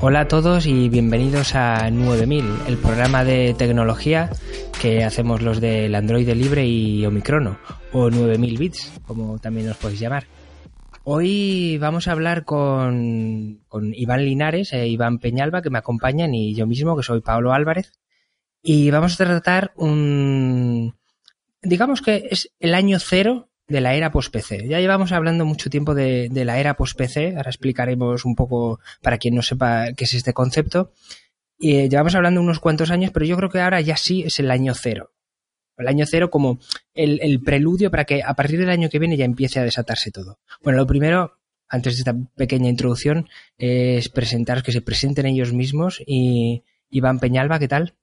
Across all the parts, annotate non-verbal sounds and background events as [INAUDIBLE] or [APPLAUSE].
Hola a todos y bienvenidos a 9000, el programa de tecnología que hacemos los del Android Libre y Omicrono, o 9000 bits, como también nos podéis llamar. Hoy vamos a hablar con, Iván Linares e Iván Peñalba, que me acompañan, y yo mismo, que soy Pablo Álvarez. Y vamos a tratar un... digamos que es el año cero de la era post-PC. Ya llevamos hablando mucho tiempo de, la era post-PC, ahora explicaremos un poco para quien no sepa qué es este concepto. Y eh, llevamos hablando unos cuantos años, pero yo creo que ahora ya sí es el año cero. El año cero como el, preludio para que a partir del año que viene ya empiece a desatarse todo. Bueno, lo primero, antes de esta pequeña introducción, es presentaros que se presenten ellos mismos. Y Iván Peñalba, ¿qué tal?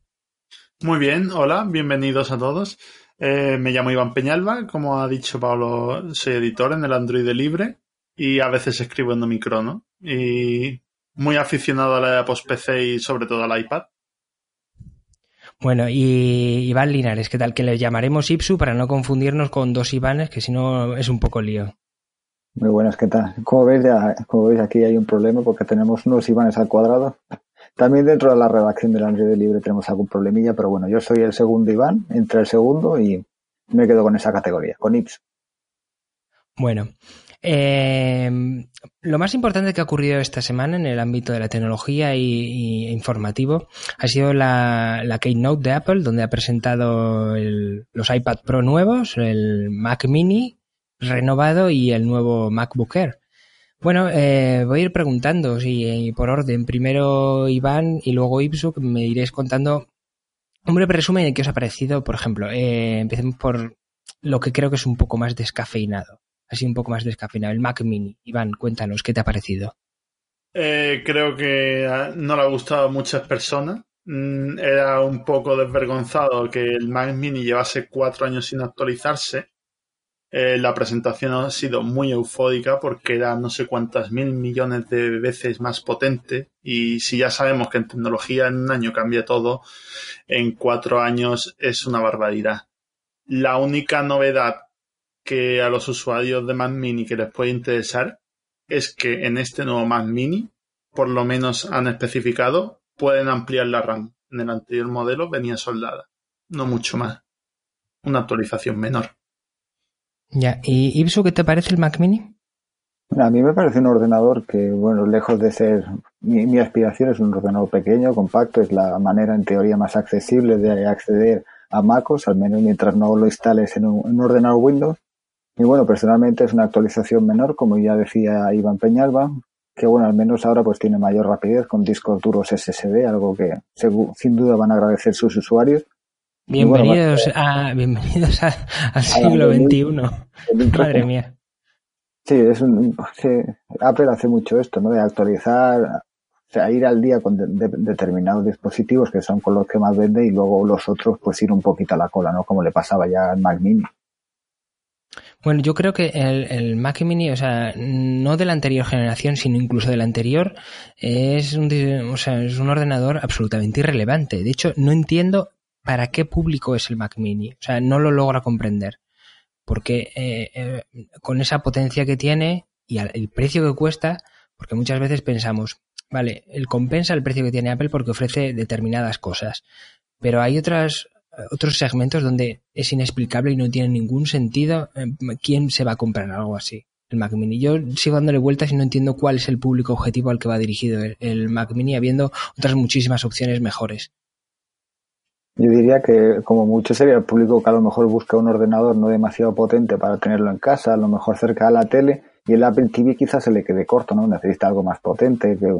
Muy bien, hola, bienvenidos a todos. Eh, me llamo Iván Peñalba, como ha dicho Pablo, soy editor en el Android Libre y a veces escribo en Omicrono. Y muy aficionado a la post-PC y sobre todo al iPad. Bueno, y Iván Linares, ¿qué tal? Que le llamaremos Ipsu para no confundirnos con dos Ivanes, que si no es un poco lío. Muy buenas, ¿qué tal? Como veis, como veis aquí hay un problema porque tenemos unos Ivanes al cuadrado. También dentro de la redacción del Android Libre tenemos algún problemilla, pero bueno, yo soy el segundo Iván, entre el segundo y me quedo con esa categoría, con Ips. Bueno, eh, lo más importante que ha ocurrido esta semana en el ámbito de la tecnología y, informativo ha sido la, Keynote de Apple, donde ha presentado los iPad Pro nuevos, el Mac Mini renovado y el nuevo MacBook Air. Bueno, eh, voy a ir preguntando, sí, por orden. Primero Iván y luego Ipsu, que me iréis contando un breve resumen de qué os ha parecido. Por ejemplo, eh, empecemos por lo que creo que es un poco más descafeinado. Así un poco más descafeinado. El Mac Mini. Iván, cuéntanos, ¿qué te ha parecido? Eh, creo que no le ha gustado a muchas personas. Mm, era un poco desvergonzado que el Mac Mini llevase cuatro años sin actualizarse eh, la presentación ha sido muy eufórica porque era no sé cuántas mil millones de veces más potente y si ya sabemos que en tecnología en un año cambia todo, en cuatro años es una barbaridad. La única novedad que a los usuarios de Mac Mini que les puede interesar es que en este nuevo Mac Mini, por lo menos han especificado, pueden ampliar la RAM. En el anterior modelo venía soldada, no mucho más. Una actualización menor. Ya, ¿y Ipsu qué te parece el Mac Mini? A mí me parece un ordenador que, bueno, lejos de ser mi, aspiración es un ordenador pequeño, compacto, es la manera en teoría más accesible de acceder a MacOS, al menos mientras no lo instales en un, ordenador Windows. Y bueno, personalmente es una actualización menor, como ya decía Iván Peñalba, que bueno, al menos ahora pues tiene mayor rapidez con discos duros SSD, algo que sin duda van a agradecer sus usuarios. [LAUGHS] Bienvenidos, a, bienvenidos al siglo XXI. [LAUGHS] Madre mía. Sí, es un, Apple hace mucho esto, ¿no? De actualizar, o sea, ir al día con determinados dispositivos que son con los que más vende y luego los otros pues ir un poquito a la cola, ¿no? Como le pasaba ya al Mac Mini. Bueno, yo creo que el, el, Mac Mini, o sea, no de la anterior generación, sino incluso de la anterior, es un, o sea, es un ordenador absolutamente irrelevante. De hecho, no entiendo para qué público es el Mac Mini. O sea, no lo logra comprender. Porque eh, eh, con esa potencia que tiene y el precio que cuesta, porque muchas veces pensamos, vale, él compensa el precio que tiene Apple porque ofrece determinadas cosas. Pero hay otras, otros segmentos donde es inexplicable y no tiene ningún sentido eh, quién se va a comprar algo así. El Mac Mini. Yo sigo dándole vueltas y no entiendo cuál es el público objetivo al que va dirigido el Mac Mini, habiendo otras muchísimas opciones mejores. Yo diría que como mucho sería el público que a lo mejor busca un ordenador no demasiado potente para tenerlo en casa, a lo mejor cerca de la tele, y el Apple TV quizás se le quede corto, ¿no? Necesita algo más potente, que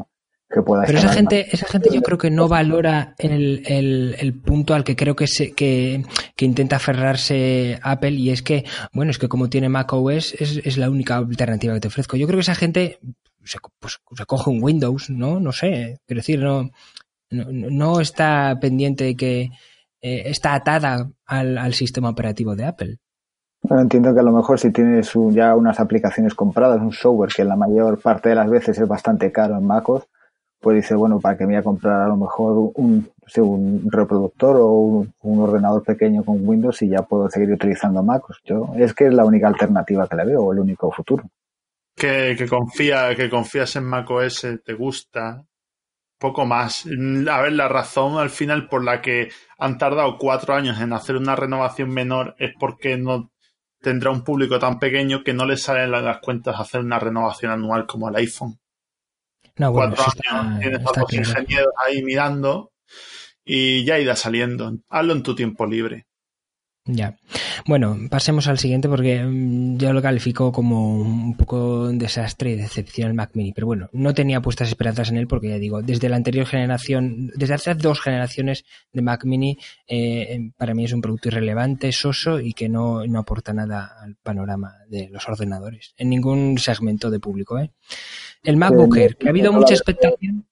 que pueda Pero esa gente, esa gente yo creo que no valora el, el, el punto al que creo que, se, que, que, intenta aferrarse Apple y es que, bueno, es que como tiene macOS es, es la única alternativa que te ofrezco. Yo creo que esa gente se, pues, se coge un Windows, ¿no? No sé, quiero decir, no, no, no está pendiente de que eh, está atada al, al sistema operativo de Apple. Bueno, entiendo que a lo mejor si tienes ya unas aplicaciones compradas, un software que la mayor parte de las veces es bastante caro en MacOS, pues dice, bueno, ¿para qué me voy a comprar a lo mejor un, un reproductor o un, un, ordenador pequeño con Windows y ya puedo seguir utilizando MacOS? Yo, es que es la única alternativa que le veo, o el único futuro. Que, que, confía, que confías en macOS, te gusta, poco más. A ver, la razón al final por la que han tardado cuatro años en hacer una renovación menor es porque no tendrá un público tan pequeño que no le salen las cuentas hacer una renovación anual como el iPhone. No, bueno, Cuatro está, años, tienes a los ingenieros ahí mirando y ya irá saliendo. Hazlo en tu tiempo libre. Ya. Bueno, pasemos al siguiente porque yo lo califico como un poco un desastre y decepción el Mac Mini. Pero bueno, no tenía puestas esperanzas en él porque ya digo, desde la anterior generación, desde hace dos generaciones de Mac Mini, eh, para mí es un producto irrelevante, soso y que no, no aporta nada al panorama de los ordenadores. En ningún segmento de público, ¿eh? El MacBook Air, que ha habido mucha expectación.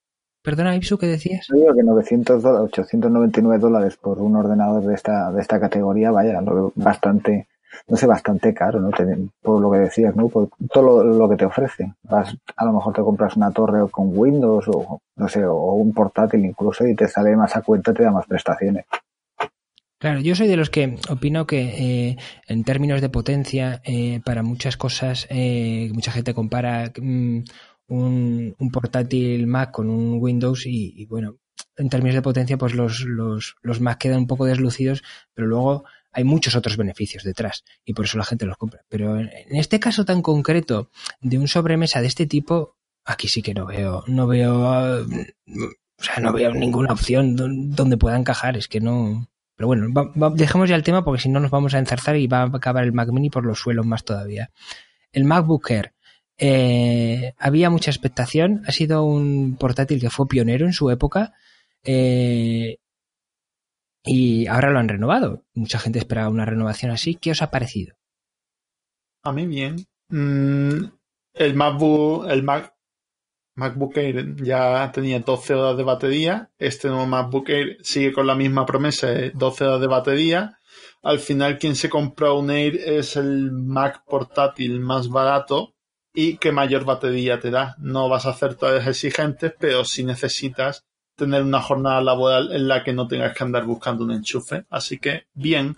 Perdona, Ipsu, ¿qué decías? Yo digo que 900 dólares, 899 dólares por un ordenador de esta, de esta categoría, vaya, bastante, no sé, bastante caro, ¿no? Por lo que decías, ¿no? Por todo lo, lo, que te ofrece. Vas, a lo mejor te compras una torre con Windows o, no sé, o un portátil incluso y te sale más a cuenta, te da más prestaciones. Claro, yo soy de los que opino que eh, en términos de potencia, eh, para muchas cosas, eh, mucha gente compara mmm, un, portátil Mac con un Windows y, bueno, en términos de potencia, pues los, los, los Mac quedan un poco deslucidos, pero luego hay muchos otros beneficios detrás y por eso la gente los compra. Pero en, este caso tan concreto de un sobremesa de este tipo, aquí sí que no veo, no veo, uh, o sea, no veo ninguna opción donde pueda encajar, es que no. Pero bueno, va, dejemos ya el tema porque si no nos vamos a enzarzar y va a acabar el Mac Mini por los suelos más todavía. El MacBook Air. Eh, había mucha expectación. Ha sido un portátil que fue pionero en su época. Eh, y ahora lo han renovado. Mucha gente esperaba una renovación así. ¿Qué os ha parecido? A mí bien. Mm, el MacBook, MacBook Air ya tenía 12 horas de batería. Este nuevo MacBook Air sigue con la misma promesa de 12 horas de batería. Al final, quien se compra un Air es el Mac portátil más barato y que mayor batería te da. No vas a hacer todas exigentes, pero si necesitas tener una jornada laboral en la que no tengas que andar buscando un enchufe. Así que, bien.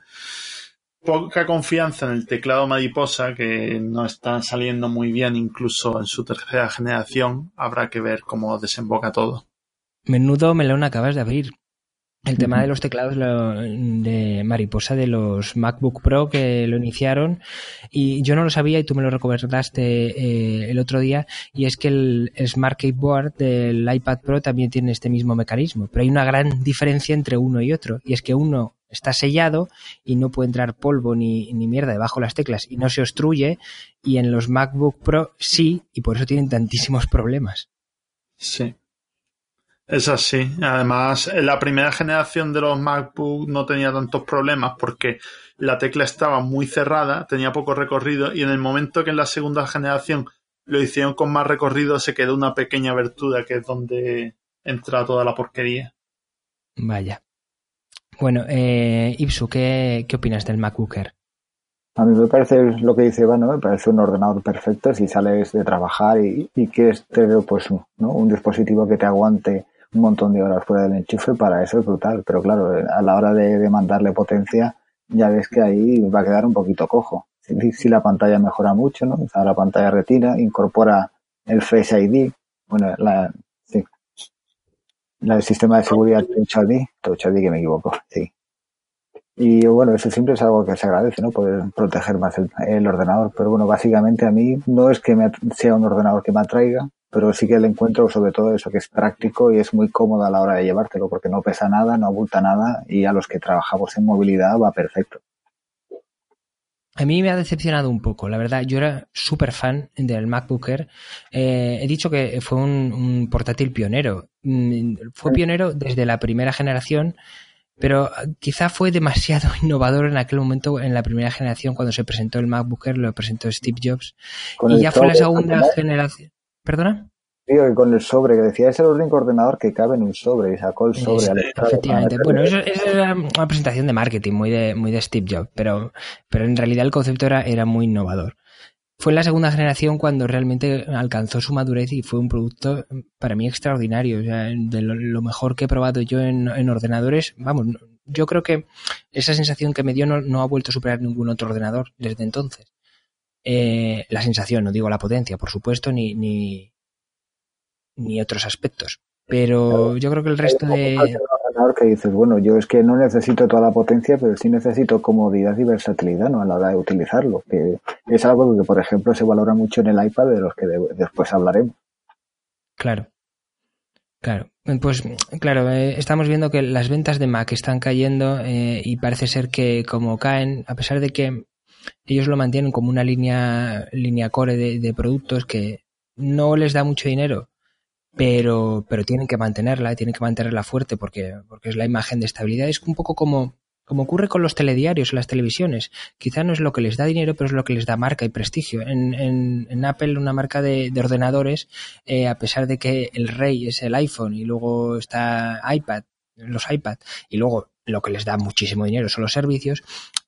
Poca confianza en el teclado mariposa, que no está saliendo muy bien incluso en su tercera generación. Habrá que ver cómo desemboca todo. Menudo melón acabas de abrir. El tema de los teclados de mariposa de los MacBook Pro que lo iniciaron y yo no lo sabía y tú me lo recordaste eh, el otro día y es que el, el, Smart Keyboard del iPad Pro también tiene este mismo mecanismo, pero hay una gran diferencia entre uno y otro y es que uno está sellado y no puede entrar polvo ni, ni mierda debajo de las teclas y no se obstruye y en los MacBook Pro sí y por eso tienen tantísimos problemas. Sí. Es así. Además, la primera generación de los MacBook no tenía tantos problemas porque la tecla estaba muy cerrada, tenía poco recorrido y en el momento que en la segunda generación lo hicieron con más recorrido se quedó una pequeña abertura que es donde entra toda la porquería. Vaya. Bueno, eh, Ipsu, ¿qué, ¿qué opinas del MacBook Air? A mí me parece lo que dice Iván, ¿no? me parece un ordenador perfecto si sales de trabajar y, y quieres tener pues, ¿no? un dispositivo que te aguante un montón de horas fuera del enchufe, para eso es brutal. Pero claro, a la hora de, mandarle potencia, ya ves que ahí va a quedar un poquito cojo. Si, la pantalla mejora mucho, ¿no? Está la pantalla retina, incorpora el Face ID, bueno, la, sí. el sistema de seguridad Touch ID, Touch ID que me equivoco, sí. Y bueno, eso siempre es algo que se agradece, ¿no? Poder proteger más el, el ordenador. Pero bueno, básicamente a mí no es que me, sea un ordenador que me atraiga, pero sí que le encuentro sobre todo eso que es práctico y es muy cómodo a la hora de llevártelo porque no pesa nada, no abulta nada y a los que trabajamos en movilidad va perfecto. a mí me ha decepcionado un poco, la verdad. Yo era súper fan del MacBook Air. Eh, he dicho que fue un, portátil pionero. Mm, fue pionero desde la primera generación, pero quizá fue demasiado [LAUGHS] innovador en aquel momento, en la primera generación, cuando se presentó el MacBook Air, lo presentó Steve Jobs. y ya fue la segunda generación. ¿Perdona? Digo que con el sobre, que decía, es el único ordenador que cabe en un sobre y sacó el sobre. al efectivamente. Bueno, eso, es una presentación de marketing muy de, muy de Steve Jobs, pero, pero en realidad el concepto era, era muy innovador. Fue en la segunda generación cuando realmente alcanzó su madurez y fue un producto para mí extraordinario. O sea, de lo, mejor que he probado yo en, en, ordenadores, vamos, yo creo que esa sensación que me dio no, no ha vuelto a superar ningún otro ordenador desde entonces. Eh, la sensación, no digo la potencia, por supuesto, ni, ni, ni otros aspectos. Pero yo creo que el resto de... que dices, bueno, yo es que no necesito toda la potencia, pero sí necesito comodidad y versatilidad ¿no? a la hora de utilizarlo. Que es algo que, por ejemplo, se valora mucho en el iPad, de los que después hablaremos. Claro. Claro, pues claro, eh, estamos viendo que las ventas de Mac están cayendo eh, y parece ser que como caen, a pesar de que ellos lo mantienen como una línea, línea core de, productos que no les da mucho dinero, pero, pero tienen que mantenerla, tienen que mantenerla fuerte porque, porque es la imagen de estabilidad. Es un poco como, como ocurre con los telediarios las televisiones. Quizá no es lo que les da dinero, pero es lo que les da marca y prestigio. En, en, en Apple, una marca de, de ordenadores, eh, a pesar de que el rey es el iPhone y luego está iPad, los iPad, y luego lo que les da muchísimo dinero son los servicios,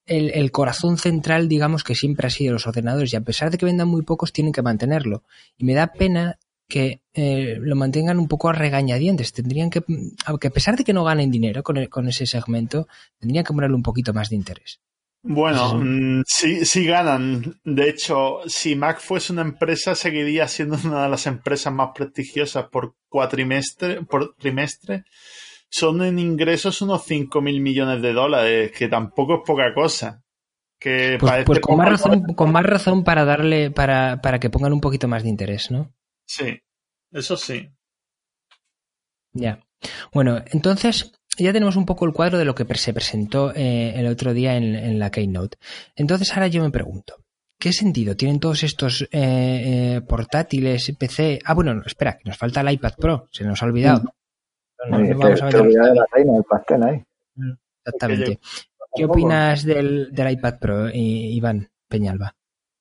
el, el, corazón central, digamos, que siempre ha sido los ordenadores, y a pesar de que vendan muy pocos, tienen que mantenerlo. Y me da pena que eh, lo mantengan un poco a regañadientes. Tendrían que, aunque a pesar de que no ganen dinero con, con ese segmento, tendrían que ponerle un poquito más de interés. Bueno, mm, sí, sí ganan. De hecho, si Mac fuese una empresa, seguiría siendo una de las empresas más prestigiosas por cuatrimestre, por trimestre. Son en ingresos unos 5 mil millones de dólares, que tampoco es poca cosa. Que pues, pues con, más razón, con más razón para darle, para, para que pongan un poquito más de interés, ¿no? Sí, eso sí. Ya. Bueno, entonces ya tenemos un poco el cuadro de lo que se presentó eh, el otro día en, la Keynote. Entonces ahora yo me pregunto, ¿qué sentido tienen todos estos eh, eh, portátiles, PC? Ah, bueno, espera, que nos falta el iPad Pro, se nos ha olvidado. Vamos a ver Exactamente. ¿Qué opinas del, del iPad Pro, Iván Peñalba?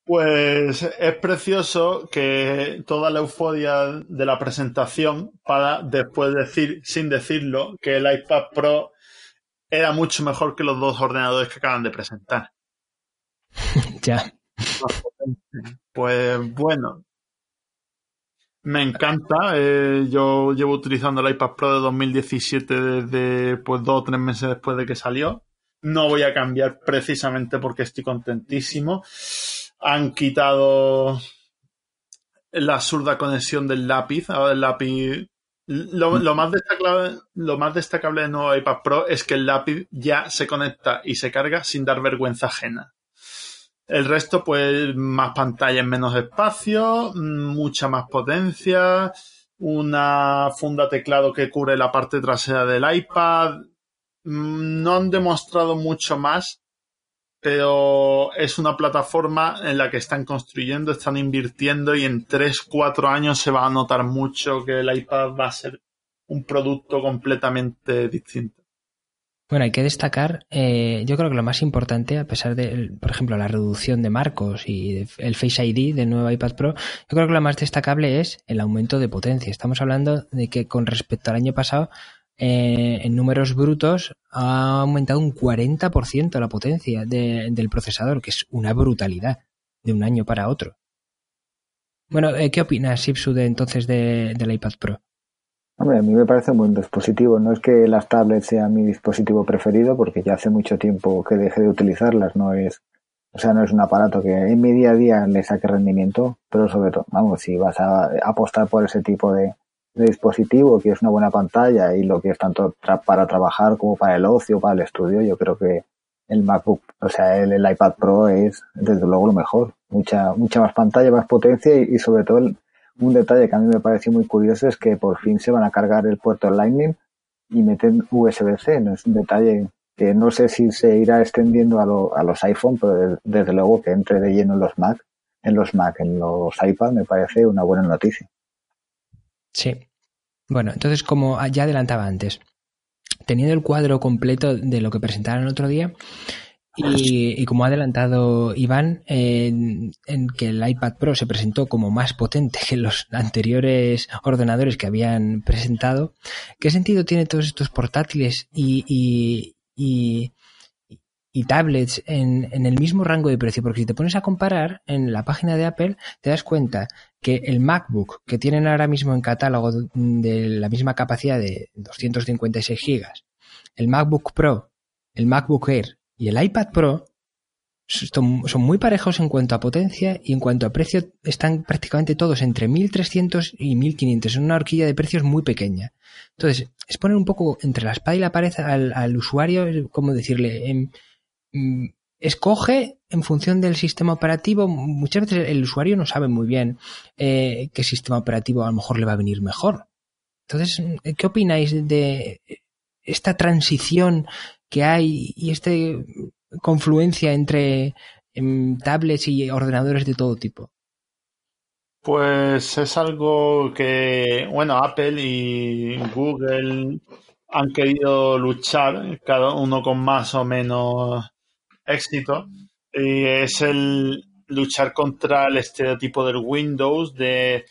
Pues es precioso que toda la euforia de la presentación para después decir, sin decirlo, que el iPad Pro era mucho mejor que los dos ordenadores que acaban de presentar. [LAUGHS] ya. Pues bueno, me encanta. Eh, yo llevo utilizando el iPad Pro de 2017 desde pues dos o tres meses después de que salió. No voy a cambiar precisamente porque estoy contentísimo han quitado la absurda conexión del lápiz. Ahora el lápiz. Lo, más destacable, lo más destacable del nuevo iPad Pro es que el lápiz ya se conecta y se carga sin dar vergüenza ajena. El resto, pues, más pantalla en menos espacio, mucha más potencia, una funda teclado que cubre la parte trasera del iPad. Mm, no han demostrado mucho más pero es una plataforma en la que están construyendo, están invirtiendo y en 3-4 años se va a notar mucho que el iPad va a ser un producto completamente distinto. Bueno, hay que destacar, eh, yo creo que lo más importante, a pesar de, por ejemplo, la reducción de marcos y el Face ID del nuevo iPad Pro, yo creo que lo más destacable es el aumento de potencia. Estamos hablando de que con respecto al año pasado eh, en números brutos ha aumentado un 40% la potencia del procesador, que es una brutalidad de un año para otro. Bueno, eh, ¿qué opinas, Ipsu, de entonces de, del iPad Pro? Hombre, a mí me parece un buen dispositivo. No es que las tablets sean mi dispositivo preferido, porque ya hace mucho tiempo que dejé de utilizarlas. No es, o sea, no es un aparato que en mi día a día le saque rendimiento, pero sobre todo, vamos, si vas a apostar por ese tipo de, dispositivo, que es una buena pantalla y lo que es tanto para trabajar como para el ocio, para el estudio, yo creo que el MacBook, o sea, el, iPad Pro es desde luego lo mejor. Mucha, mucha más pantalla, más potencia y, sobre todo un detalle que a mí me pareció muy curioso es que por fin se van a cargar el puerto Lightning y meten USB-C. No es un detalle que no sé si se irá extendiendo a, a los iPhone, pero desde luego que entre de lleno en los Mac, en los Mac, en los iPad, me parece una buena noticia. Sí. Bueno, entonces, como ya adelantaba antes, teniendo el cuadro completo de lo que presentaron el otro día, y, como ha adelantado Iván, en, que el iPad Pro se presentó como más potente que los anteriores ordenadores que habían presentado, ¿qué sentido tiene todos estos portátiles y, y, tablets en, en, el mismo rango de precio? Porque si te pones a comparar en la página de Apple, te das cuenta que el MacBook que tienen ahora mismo en catálogo de la misma capacidad de 256 gigas, el MacBook Pro, el MacBook Air y el iPad Pro son, muy parejos en cuanto a potencia y en cuanto a precio están prácticamente todos entre 1300 y 1500. Es una horquilla de precios muy pequeña. Entonces, es poner un poco entre la espada y la pared al, usuario, como decirle, em, mm, escoge en función del sistema operativo. Muchas veces el usuario no sabe muy bien eh, qué sistema operativo a lo mejor le va a venir mejor. Entonces, ¿qué opináis de esta transición que hay y esta confluencia entre em, tablets y ordenadores de todo tipo? Pues es algo que, bueno, Apple y Google han querido luchar, cada uno con más o menos éxito, y es el luchar contra el estereotipo del Windows de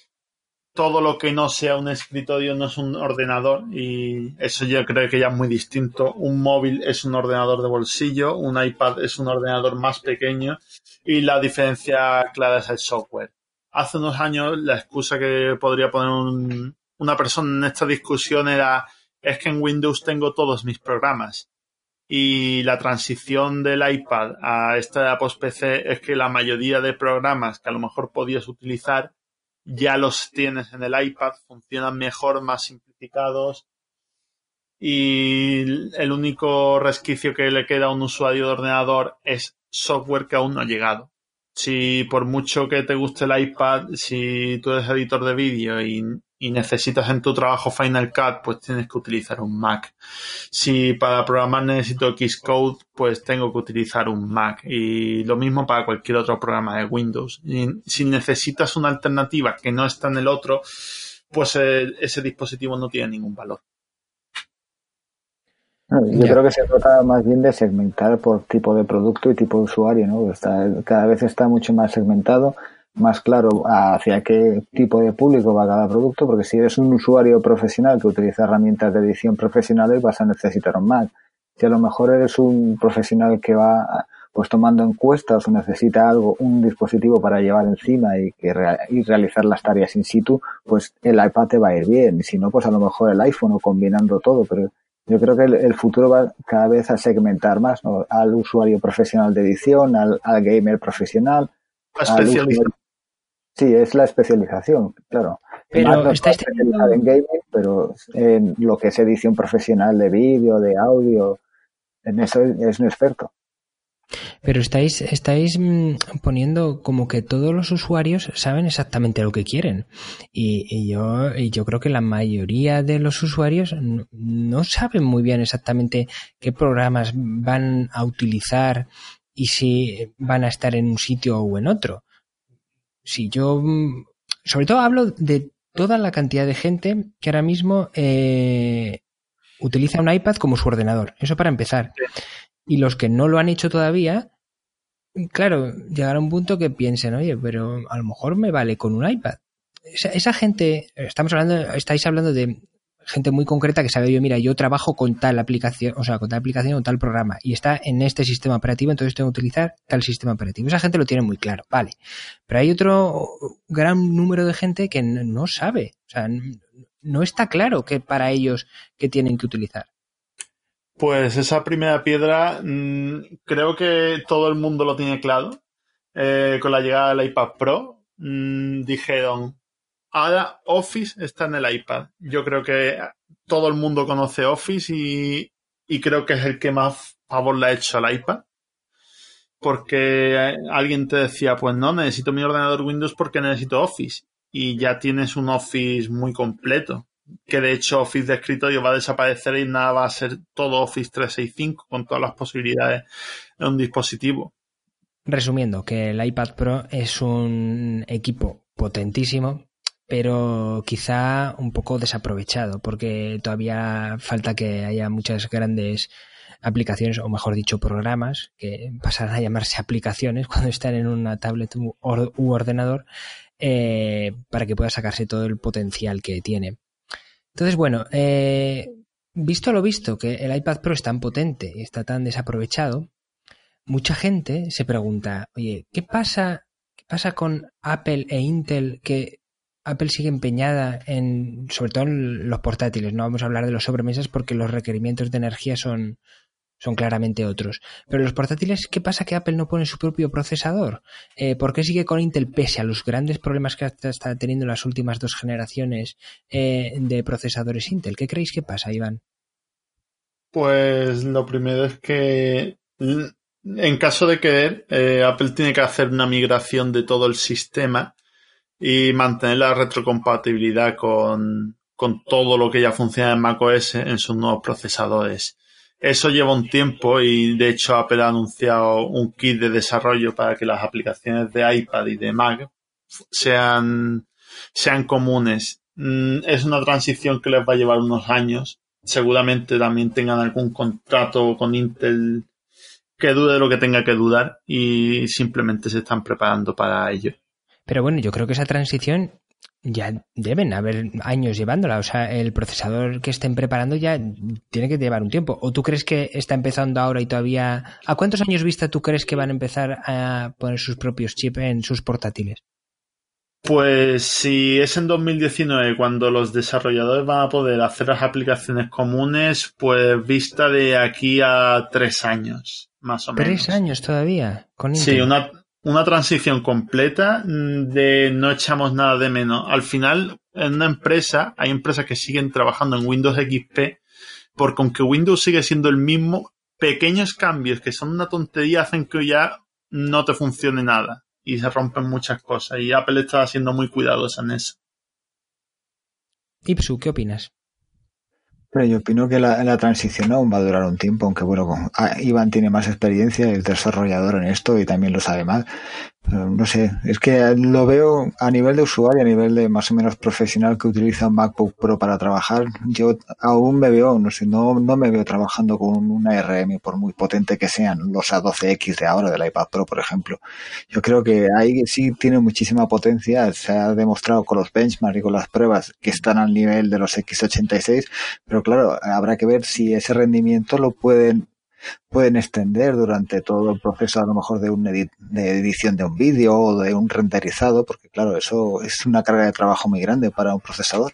todo lo que no sea un escritorio no es un ordenador y eso yo creo que ya es muy distinto. Un móvil es un ordenador de bolsillo, un iPad es un ordenador más pequeño y la diferencia clara es el software. Hace unos años la excusa que podría poner una persona en esta discusión era es que en Windows tengo todos mis programas y la transición del iPad a esta post PC es que la mayoría de programas que a lo mejor podías utilizar ya los tienes en el iPad, funcionan mejor, más simplificados y el único resquicio que le queda a un usuario de ordenador es software que aún no ha llegado. Si por mucho que te guste el iPad, si tú eres editor de vídeo y y necesitas en tu trabajo Final Cut, pues tienes que utilizar un Mac. Si para programar necesito Xcode, pues tengo que utilizar un Mac. Y lo mismo para cualquier otro programa de Windows. Y si necesitas una alternativa que no está en el otro, pues eh, ese dispositivo no tiene ningún valor. Yo creo que se trata más bien de segmentar por tipo de producto y tipo de usuario, ¿no? Está, cada vez está mucho más segmentado más claro hacia qué tipo de público va cada producto, porque si eres un usuario profesional que utiliza herramientas de edición profesionales, vas a necesitar un Mac. Si a lo mejor eres un profesional que va pues tomando encuestas o necesita algo, un dispositivo para llevar encima y, que y realizar las tareas in situ, pues el iPad te va a ir bien. Si no, pues a lo mejor el iPhone o combinando todo. Pero yo creo que el, futuro va cada vez a segmentar más al usuario profesional de edición, al, gamer profesional, Sí, es la especialización, claro. Pero estáis teniendo... en gaming, pero en lo que es edición profesional de vídeo, de audio, en eso es un experto. Pero estáis, estáis mm, poniendo como que todos los usuarios saben exactamente lo que quieren. Y, yo, y yo creo que la mayoría de los usuarios no saben muy bien exactamente qué programas van a utilizar y si van a estar en un sitio o en otro si yo, mm, sobre todo hablo de toda la cantidad de gente que ahora mismo eh, utiliza un iPad como su ordenador. Eso para empezar. Y los que no lo han hecho todavía, claro, llegará un punto que piensen, oye, pero a lo mejor me vale con un iPad. Esa, esa gente, estamos hablando, estáis hablando de gente muy concreta que sabe, yo, mira, yo trabajo con tal aplicación, o sea, con tal aplicación o tal programa y está en este sistema operativo, entonces tengo que utilizar tal sistema operativo. Esa gente lo tiene muy claro, vale. Pero hay otro gran número de gente que no sabe, o sea, no está claro que para ellos que tienen que utilizar. Pues esa primera piedra mm, creo que todo el mundo lo tiene claro. Eh, con la llegada del iPad Pro mmm, dijeron, Ahora Office está en el iPad. Yo creo que todo el mundo conoce Office y, creo que es el que más favor le ha hecho al iPad. Porque alguien te decía, pues no, necesito mi ordenador Windows porque necesito Office. Y ya tienes un Office muy completo. que de hecho Office de escritorio va a desaparecer y nada va a ser todo Office 365 con todas las posibilidades de un dispositivo. Resumiendo, que el iPad Pro es un equipo potentísimo, pero quizá un poco desaprovechado, porque todavía falta que haya muchas grandes aplicaciones, o mejor dicho, programas, que pasarán a llamarse aplicaciones [LAUGHS] cuando están en una tablet u, ordenador, eh, para que pueda sacarse todo el potencial que tiene. Entonces, bueno, eh, visto lo visto, que el iPad Pro es tan potente y está tan desaprovechado, mucha gente se pregunta, oye, ¿qué pasa, qué pasa con Apple e Intel que Apple sigue empeñada en, sobre todo en los portátiles, no vamos a hablar de los sobremesas porque los requerimientos de energía son, son claramente otros. Pero los portátiles, ¿qué pasa que Apple no pone su propio procesador? Eh, ¿Por qué sigue con Intel pese a los grandes problemas que está teniendo las últimas dos generaciones eh, de procesadores Intel? ¿Qué creéis que pasa, Iván? Pues lo primero es que en caso de querer, eh, Apple tiene que hacer una migración de todo el sistema y mantener la retrocompatibilidad con, con todo lo que ya funciona en macOS en sus nuevos procesadores. Eso lleva un tiempo y de hecho Apple ha anunciado un kit de desarrollo para que las aplicaciones de iPad y de Mac sean, sean comunes. Mm, es una transición que les va a llevar unos años. Seguramente también tengan algún contrato con Intel que dude lo que tenga que dudar y simplemente se están preparando para ello. Pero bueno, yo creo que esa transición ya deben haber años llevándola. O sea, el procesador que estén preparando ya tiene que llevar un tiempo. ¿O tú crees que está empezando ahora y todavía... ¿A cuántos años vista tú crees que van a empezar a poner sus propios chips en sus portátiles? Pues si es en 2019 cuando los desarrolladores van a poder hacer las aplicaciones comunes, pues vista de aquí a tres años, más o menos. ¿Tres años todavía? Con Sí, una, una transición completa mm, de no echamos nada de menos. Al final, en una empresa, hay empresas que siguen trabajando en Windows XP, porque aunque Windows sigue siendo el mismo, pequeños cambios que son una tontería hacen que ya no te funcione nada y se rompen muchas cosas. Y Apple está siendo muy cuidadosa en eso. Ipsu, ¿qué opinas? Pero yo opino que la, transición aún va a durar un tiempo, aunque bueno, ah, Iván tiene más experiencia, el desarrollador en esto y también lo sabe más no sé, es que lo veo a nivel de usuario, a nivel de más o menos profesional que utiliza un MacBook Pro para trabajar. Yo aún me veo, no sé, no, no me veo trabajando con una RM por muy potente que sean los A12X de ahora del iPad Pro, por ejemplo. Yo creo que ahí sí tiene muchísima potencia. Se ha demostrado con los benchmarks y con las pruebas que están al nivel de los X86, pero claro, habrá que ver si ese rendimiento lo pueden pueden extender durante todo el proceso a lo mejor de, una de edición de un vídeo o de un renderizado, porque claro, eso es una carga de trabajo muy grande para un procesador.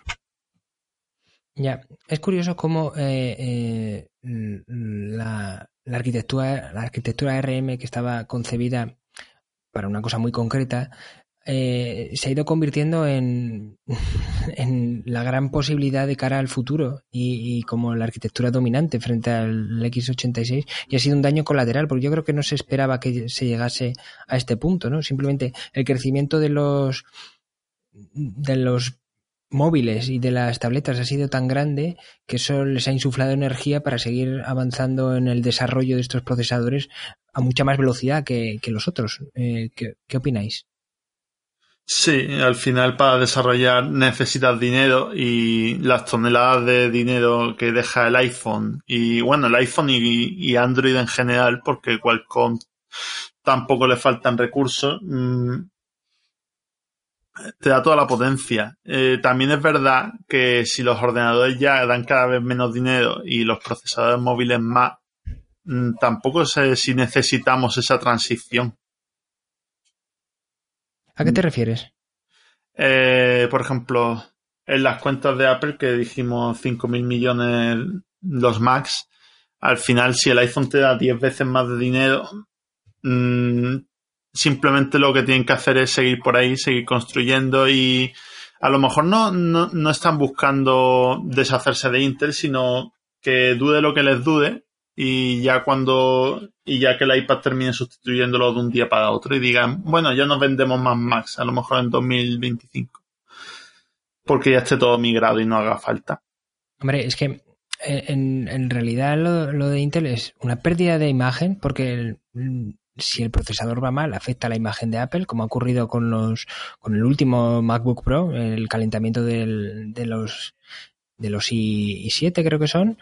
Ya, es curioso cómo eh, eh, la, la, arquitectura, la arquitectura RM que estaba concebida para una cosa muy concreta eh, se ha ido convirtiendo en, [LAUGHS] en, la gran posibilidad de cara al futuro y, como la arquitectura dominante frente al x86 y ha sido un daño colateral porque yo creo que no se esperaba que se llegase a este punto, ¿no? Simplemente el crecimiento de los de los móviles y de las tabletas ha sido tan grande que eso les ha insuflado energía para seguir avanzando en el desarrollo de estos procesadores a mucha más velocidad que, los otros. Eh, ¿Qué opináis? Sí, al final para desarrollar necesitas dinero y las toneladas de dinero que deja el iPhone y bueno, el iPhone y, Android en general, porque Qualcomm tampoco le faltan recursos, mm, te da toda la potencia. Eh, también es verdad que si los ordenadores ya dan cada vez menos dinero y los procesadores móviles más, mm, tampoco sé si necesitamos esa transición. ¿A qué te refieres? Eh, por ejemplo, en las cuentas de Apple que dijimos 5.000 millones los Macs, al final si el iPhone te da 10 veces más de dinero, mm, simplemente lo que tienen que hacer es seguir por ahí, seguir construyendo y a lo mejor no, no, no están buscando deshacerse de Intel, sino que dude lo que les dude, y ya cuando y ya que el iPad termine sustituyéndolo de un día para otro y digan, bueno, ya no vendemos más Macs, a lo mejor en 2025. porque ya esté todo migrado y no haga falta. Hombre, es que eh, en, realidad lo, de Intel es una pérdida de imagen porque si el procesador va mal afecta la imagen de Apple, como ha ocurrido con los con el último MacBook Pro, el calentamiento del, de los de los i7 creo que son,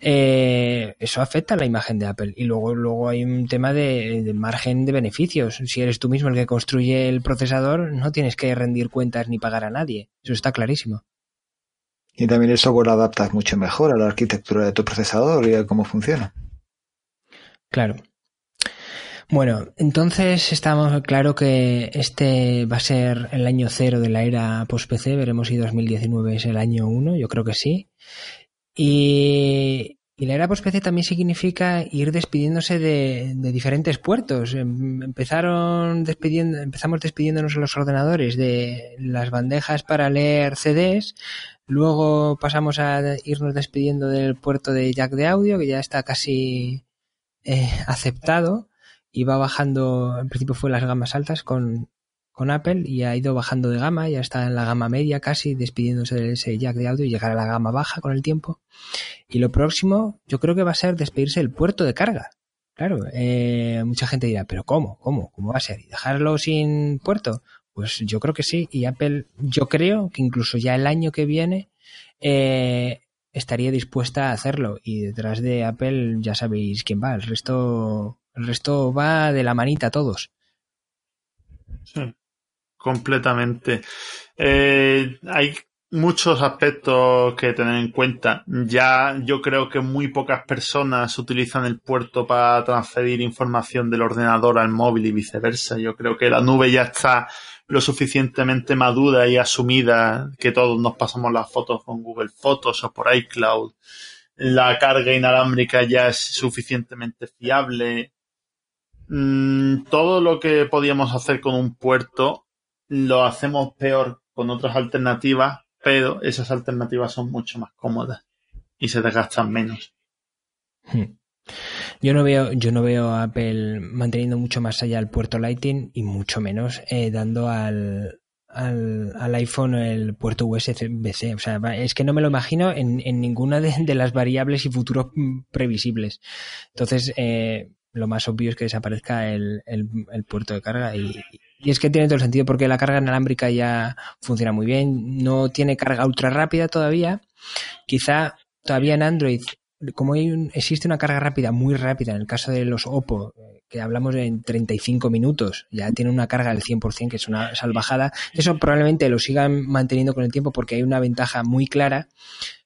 eh, eso afecta a la imagen de Apple. Y luego, luego hay un tema de, margen de beneficios. Si eres tú mismo el que construye el procesador, no tienes que rendir cuentas ni pagar a nadie. Eso está clarísimo. Y también el software adapta mucho mejor a la arquitectura de tu procesador y a cómo funciona. Claro. Bueno, entonces estamos claro que este va a ser el año cero de la era post-PC. Veremos si 2019 es el año uno. Yo creo que sí. Y, la era post-PC también significa ir despidiéndose de, diferentes puertos. Em, empezaron despidiendo, empezamos despidiéndonos de los ordenadores de las bandejas para leer CDs. Luego pasamos a irnos despidiendo del puerto de jack de audio, que ya está casi eh, aceptado va bajando, en principio fue las gamas altas con, con Apple y ha ido bajando de gama, ya está en la gama media casi, despidiéndose de ese jack de audio y llegar a la gama baja con el tiempo. Y lo próximo, yo creo que va a ser despedirse del puerto de carga. Claro, eh, mucha gente dirá, pero ¿cómo? ¿Cómo? ¿Cómo va a ser? ¿Y dejarlo sin puerto? Pues yo creo que sí. Y Apple, yo creo que incluso ya el año que viene eh, estaría dispuesta a hacerlo. Y detrás de Apple ya sabéis quién va. El resto el resto va de la manita a todos. Sí, completamente. Eh, hay muchos aspectos que tener en cuenta. Ya yo creo que muy pocas personas utilizan el puerto para transferir información del ordenador al móvil y viceversa. Yo creo que la nube ya está lo suficientemente madura y asumida que todos nos pasamos las fotos con Google Fotos o por iCloud. La carga inalámbrica ya es suficientemente fiable. Mm, todo lo que podíamos hacer con un puerto lo hacemos peor con otras alternativas, pero esas alternativas son mucho más cómodas y se desgastan menos. Hmm. Yo no veo, yo no veo a Apple manteniendo mucho más allá el puerto Lightning y mucho menos eh, dando al, al, iPhone el puerto USB-C. O sea, es que no me lo imagino en, ninguna de, las variables y futuros mm, previsibles. Entonces, eh, lo más obvio es que desaparezca el, puerto de carga y, es que tiene todo el sentido porque la carga inalámbrica ya funciona muy bien, no tiene carga ultra rápida todavía, quizá todavía en Android, como existe una carga rápida muy rápida, en el caso de los Oppo, que hablamos en 35 minutos, ya tiene una carga del 100%, que es una salvajada, eso probablemente lo sigan manteniendo con el tiempo porque hay una ventaja muy clara,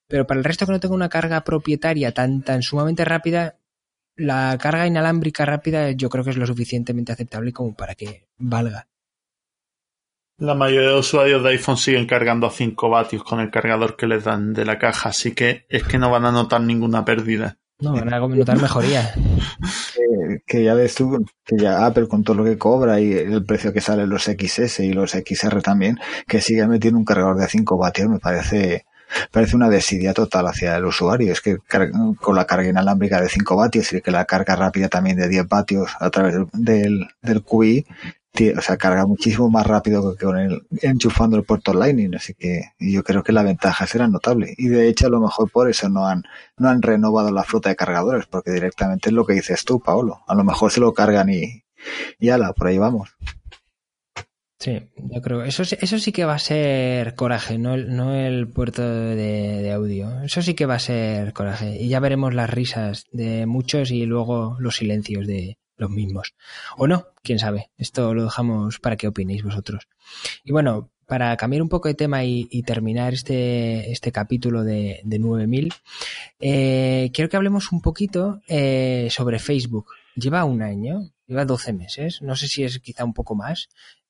pero para el resto que no tenga una carga propietaria tan, tan sumamente rápida, la carga inalámbrica rápida yo creo que es lo suficientemente aceptable como para que valga. La mayoría de usuarios de iPhone siguen cargando a 5 vatios con el cargador que les dan de la caja, así que es que no van a notar ninguna pérdida. No, van a notar mejoría. [LAUGHS] que, ya ves tú, que ya Apple con todo lo que cobra y el precio que sale los XS y los XR también, que sigue metiendo un cargador de 5 vatios, me parece parece una desidia total hacia el usuario. Es que con la carga inalámbrica de 5 vatios y que la carga rápida también de 10 vatios a través del, del QI, o sea, carga muchísimo más rápido que con el enchufando el puerto Lightning, así que yo creo que la ventaja será notable. Y de hecho, a lo mejor por eso no han, no han renovado la flota de cargadores, porque directamente es lo que dices tú, Paolo. A lo mejor se lo cargan y, y ala, por ahí vamos. Sí, yo creo. Eso, eso sí que va a ser coraje, no el, no el puerto de, audio. Eso sí que va a ser coraje. Y ya veremos las risas de muchos y luego los silencios de los mismos. O no, quién sabe. Esto lo dejamos para que opinéis vosotros. Y bueno, para cambiar un poco de tema y, terminar este, este capítulo de, de 9000, eh, quiero que hablemos un poquito eh, sobre Facebook. Lleva un año, lleva 12 meses, no sé si es quizá un poco más,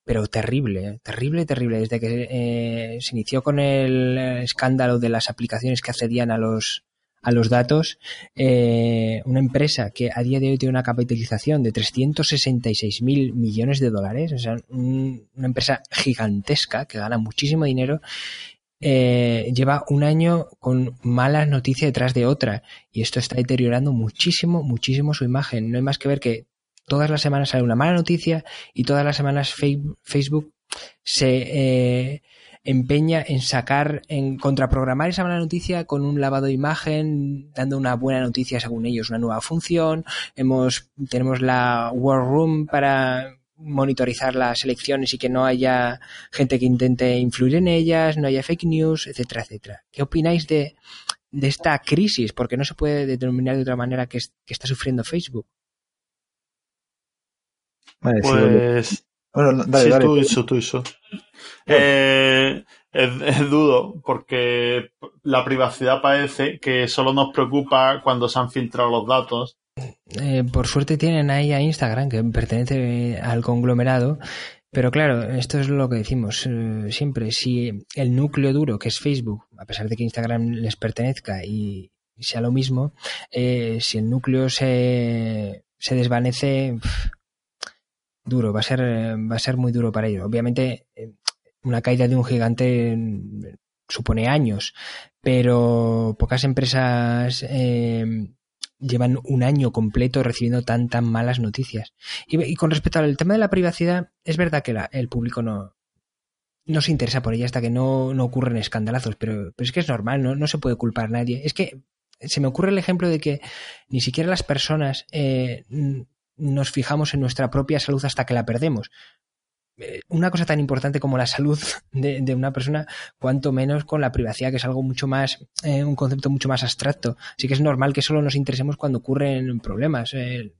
pero terrible, terrible, terrible. Desde que eh, se inició con el escándalo de las aplicaciones que accedían a los a los datos, eh, una empresa que a día de hoy tiene una capitalización de 366 mil millones de dólares, o sea, una empresa gigantesca que gana muchísimo dinero, eh, lleva un año con malas noticias detrás de otra y esto está deteriorando muchísimo, muchísimo su imagen. No hay más que ver que todas las semanas sale una mala noticia y todas las semanas Facebook se, eh, empeña en sacar, en contraprogramar esa mala noticia con un lavado de imagen, dando una buena noticia según ellos, una nueva función. Hemos, tenemos la War Room para monitorizar las elecciones y que no haya gente que intente influir en ellas, no haya fake news, etcétera, etcétera. ¿Qué opináis de, de esta crisis? Porque no se puede determinar de otra manera que, que está sufriendo Facebook. Pues... Bueno, dale, sí, tú eso, tú eso. Eh, es, es, dudo, porque la privacidad parece que solo nos preocupa cuando se han filtrado los datos eh, por suerte tienen ahí a Instagram, que pertenece al conglomerado. Pero claro, esto es lo que decimos eh, siempre. Si el núcleo duro, que es Facebook, a pesar de que Instagram les pertenezca y, sea lo mismo, eh, si el núcleo se, se desvanece, duro, va a ser, va a ser muy duro para ellos. Obviamente, una caída de un gigante supone años, pero pocas empresas llevan un año completo recibiendo tan tan malas noticias. Y, con respecto al tema de la privacidad, es verdad que el público no, no se interesa por ella hasta que no, no ocurren escandalazos, pero, pero, es que es normal, ¿no? no se puede culpar a nadie. Es que se me ocurre el ejemplo de que ni siquiera las personas eh, nos fijamos en nuestra propia salud hasta que la perdemos. Eh, una cosa tan importante como la salud [LAUGHS] de, una persona, cuanto menos con la privacidad, que es algo mucho más, eh, un concepto mucho más abstracto. Así que es normal que solo nos interesemos cuando ocurren problemas. Eh,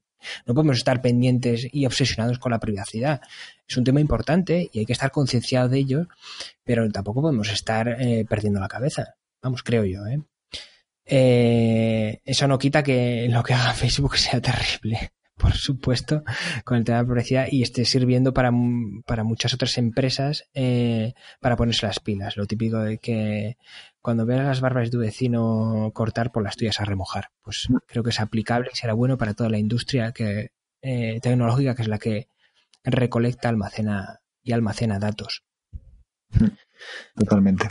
no podemos estar pendientes y obsesionados con la privacidad. Es un tema importante y hay que estar concienciado de ello, pero tampoco podemos estar perdiendo la cabeza. Vamos, creo yo. eso no quita que lo que haga [LAUGHS] Facebook sea terrible por supuesto, con el tema de la privacidad y esté sirviendo para, para muchas otras empresas eh, para ponerse las pilas. Lo típico de que cuando veas las barbas de tu vecino cortar, por las tuyas a remojar. Pues creo que es aplicable y será bueno para toda la industria que, eh, tecnológica, que es la que recolecta, almacena y almacena datos. Totalmente.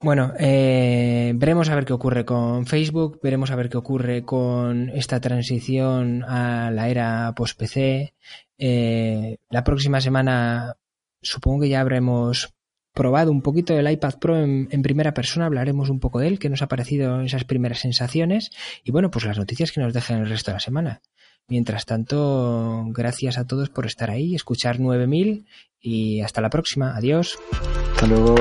Bueno, eh, veremos a ver qué ocurre con Facebook, veremos a ver qué ocurre con esta transición a la era post-PC. Eh, la próxima semana supongo que ya habremos probado un poquito el iPad Pro en, primera persona, hablaremos un poco de él, qué nos ha parecido esas primeras sensaciones y bueno, pues las noticias que nos dejen el resto de la semana. Mientras tanto, gracias a todos por estar ahí, escuchar 9000 y hasta la próxima. Adiós. Hasta luego.